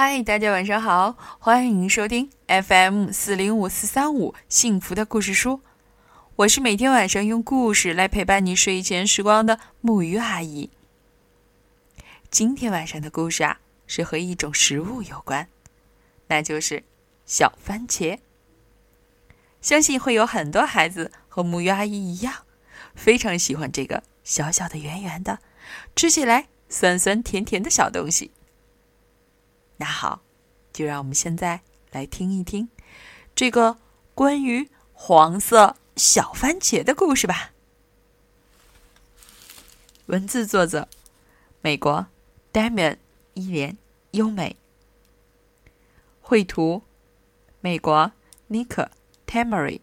嗨，大家晚上好，欢迎收听 FM 四零五四三五幸福的故事书。我是每天晚上用故事来陪伴你睡前时光的木鱼阿姨。今天晚上的故事啊，是和一种食物有关，那就是小番茄。相信会有很多孩子和木鱼阿姨一样，非常喜欢这个小小的、圆圆的，吃起来酸酸甜甜的小东西。那好，就让我们现在来听一听这个关于黄色小番茄的故事吧。文字作者：美国 Damian 伊莲优美，绘图：美国 Nick Tamery，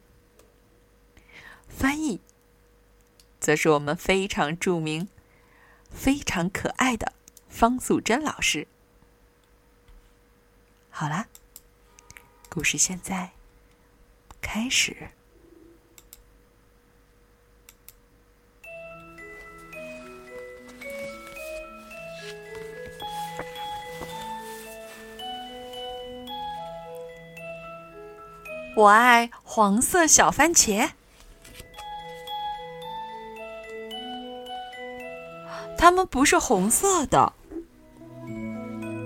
翻译则是我们非常著名、非常可爱的方素珍老师。好啦，故事现在开始。我爱黄色小番茄，它们不是红色的。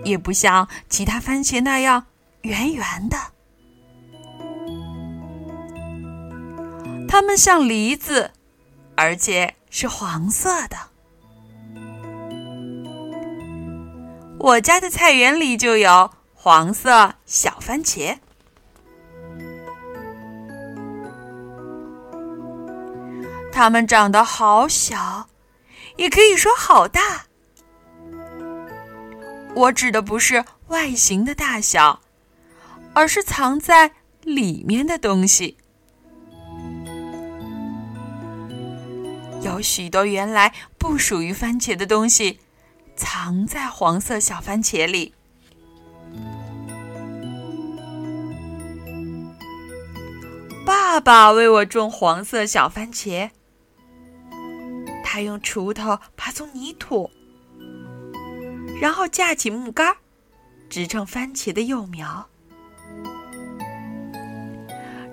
也不像其他番茄那样圆圆的，它们像梨子，而且是黄色的。我家的菜园里就有黄色小番茄，它们长得好小，也可以说好大。我指的不是外形的大小，而是藏在里面的东西。有许多原来不属于番茄的东西，藏在黄色小番茄里。爸爸为我种黄色小番茄，他用锄头爬松泥土。然后架起木杆，支撑番茄的幼苗。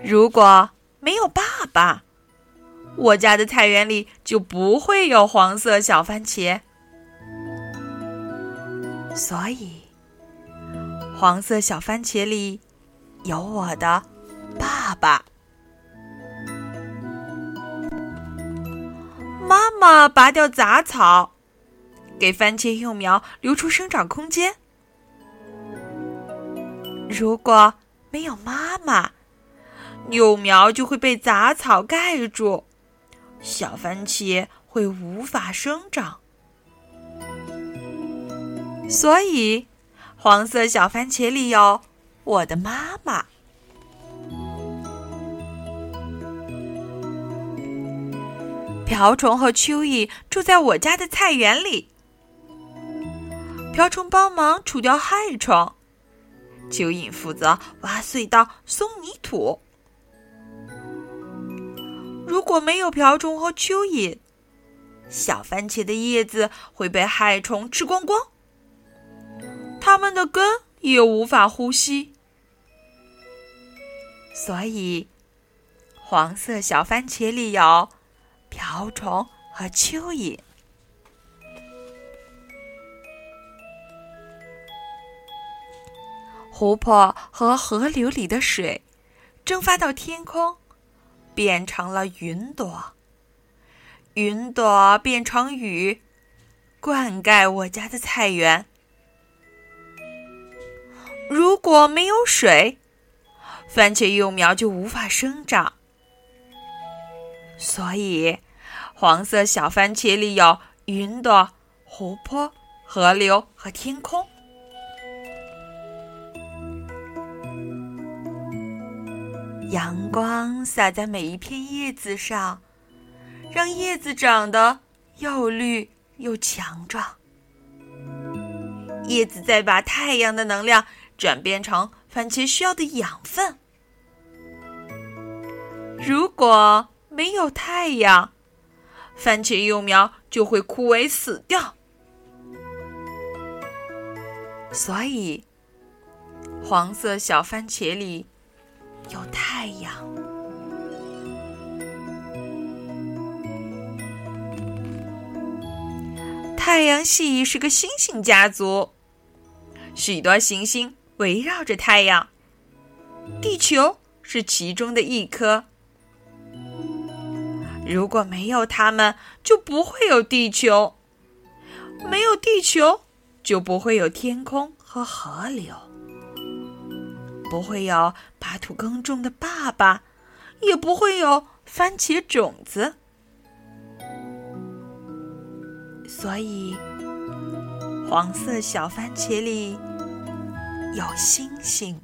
如果没有爸爸，我家的菜园里就不会有黄色小番茄。所以，黄色小番茄里有我的爸爸。妈妈拔掉杂草。给番茄幼苗留出生长空间。如果没有妈妈，幼苗就会被杂草盖住，小番茄会无法生长。所以，黄色小番茄里有我的妈妈。瓢虫和蚯蚓住在我家的菜园里。瓢虫帮忙除掉害虫，蚯蚓负责挖隧道、松泥土。如果没有瓢虫和蚯蚓，小番茄的叶子会被害虫吃光光，它们的根也无法呼吸。所以，黄色小番茄里有瓢虫和蚯蚓。湖泊和河流里的水蒸发到天空，变成了云朵。云朵变成雨，灌溉我家的菜园。如果没有水，番茄幼苗就无法生长。所以，黄色小番茄里有云朵、湖泊、河流和天空。阳光洒在每一片叶子上，让叶子长得又绿又强壮。叶子再把太阳的能量转变成番茄需要的养分。如果没有太阳，番茄幼苗就会枯萎死掉。所以，黄色小番茄里有太阳。太阳系是个星星家族，许多行星围绕着太阳，地球是其中的一颗。如果没有它们，就不会有地球；没有地球，就不会有天空和河流，不会有把土耕种的爸爸，也不会有番茄种子。所以，黄色小番茄里有星星。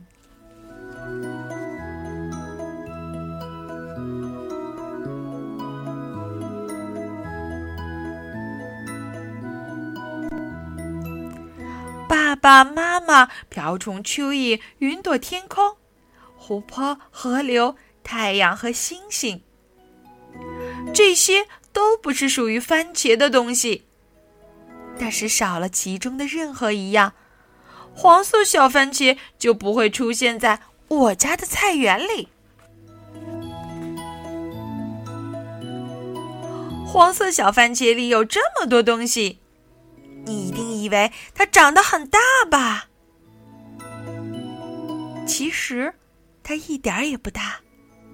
爸爸妈妈、瓢虫、蚯蚓、云朵、天空、湖泊、河流、太阳和星星，这些都不是属于番茄的东西。但是少了其中的任何一样，黄色小番茄就不会出现在我家的菜园里。黄色小番茄里有这么多东西，你一定以为它长得很大吧？其实，它一点儿也不大。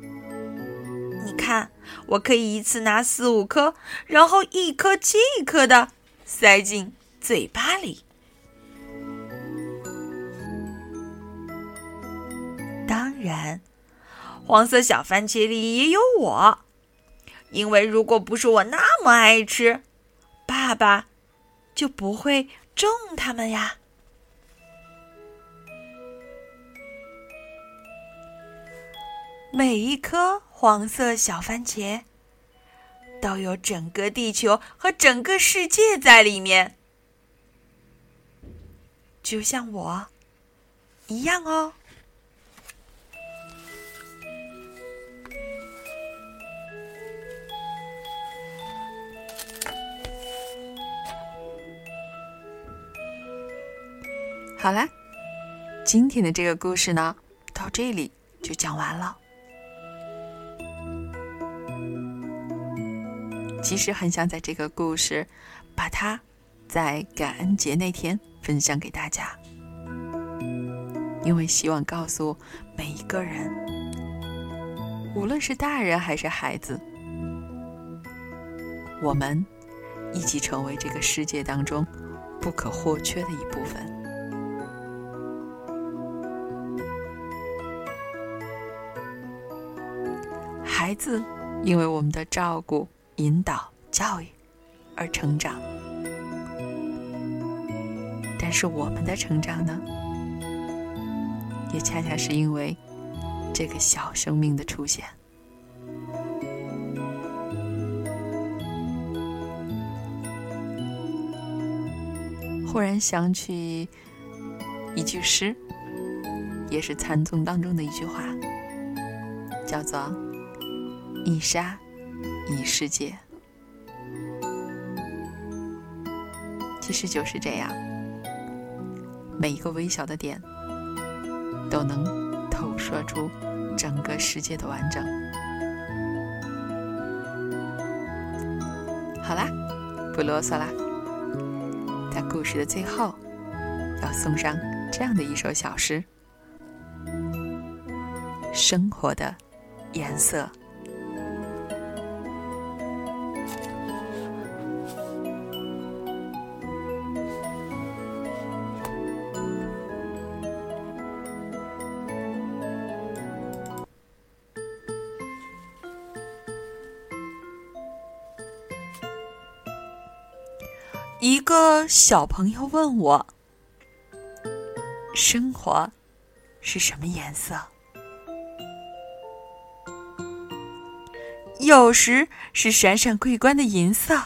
你看，我可以一次拿四五颗，然后一颗接一颗的。塞进嘴巴里。当然，黄色小番茄里也有我，因为如果不是我那么爱吃，爸爸就不会种它们呀。每一颗黄色小番茄。都有整个地球和整个世界在里面，就像我一样哦。好啦，今天的这个故事呢，到这里就讲完了。其实很想在这个故事，把它在感恩节那天分享给大家，因为希望告诉每一个人，无论是大人还是孩子，我们一起成为这个世界当中不可或缺的一部分。孩子，因为我们的照顾。引导、教育而成长，但是我们的成长呢，也恰恰是因为这个小生命的出现。忽然想起一句诗，也是禅宗当中的一句话，叫做“一沙”。你世界，其实就是这样。每一个微小的点，都能透射出整个世界的完整。好啦，不啰嗦啦，在故事的最后，要送上这样的一首小诗：生活的颜色。一个小朋友问我：“生活是什么颜色？”有时是闪闪桂冠的银色，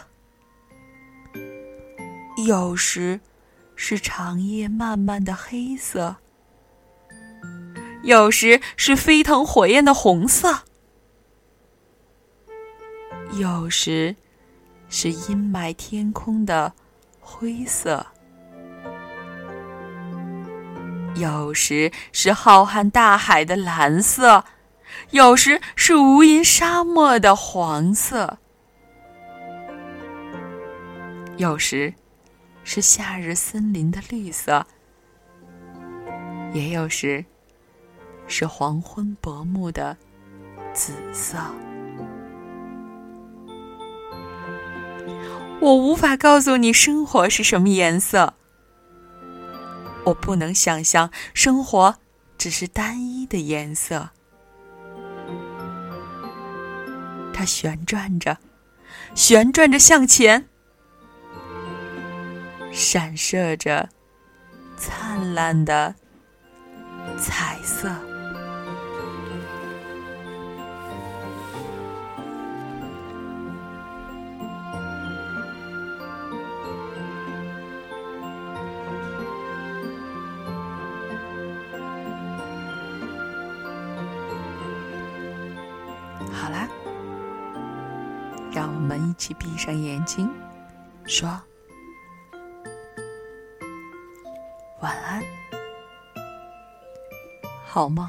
有时是长夜漫漫的黑色，有时是飞腾火焰的红色，有时是阴霾天空的。灰色，有时是浩瀚大海的蓝色，有时是无垠沙漠的黄色，有时是夏日森林的绿色，也有时是黄昏薄暮的紫色。我无法告诉你生活是什么颜色。我不能想象生活只是单一的颜色。它旋转着，旋转着向前，闪烁着灿烂的彩色。们一起闭上眼睛，说晚安，好梦。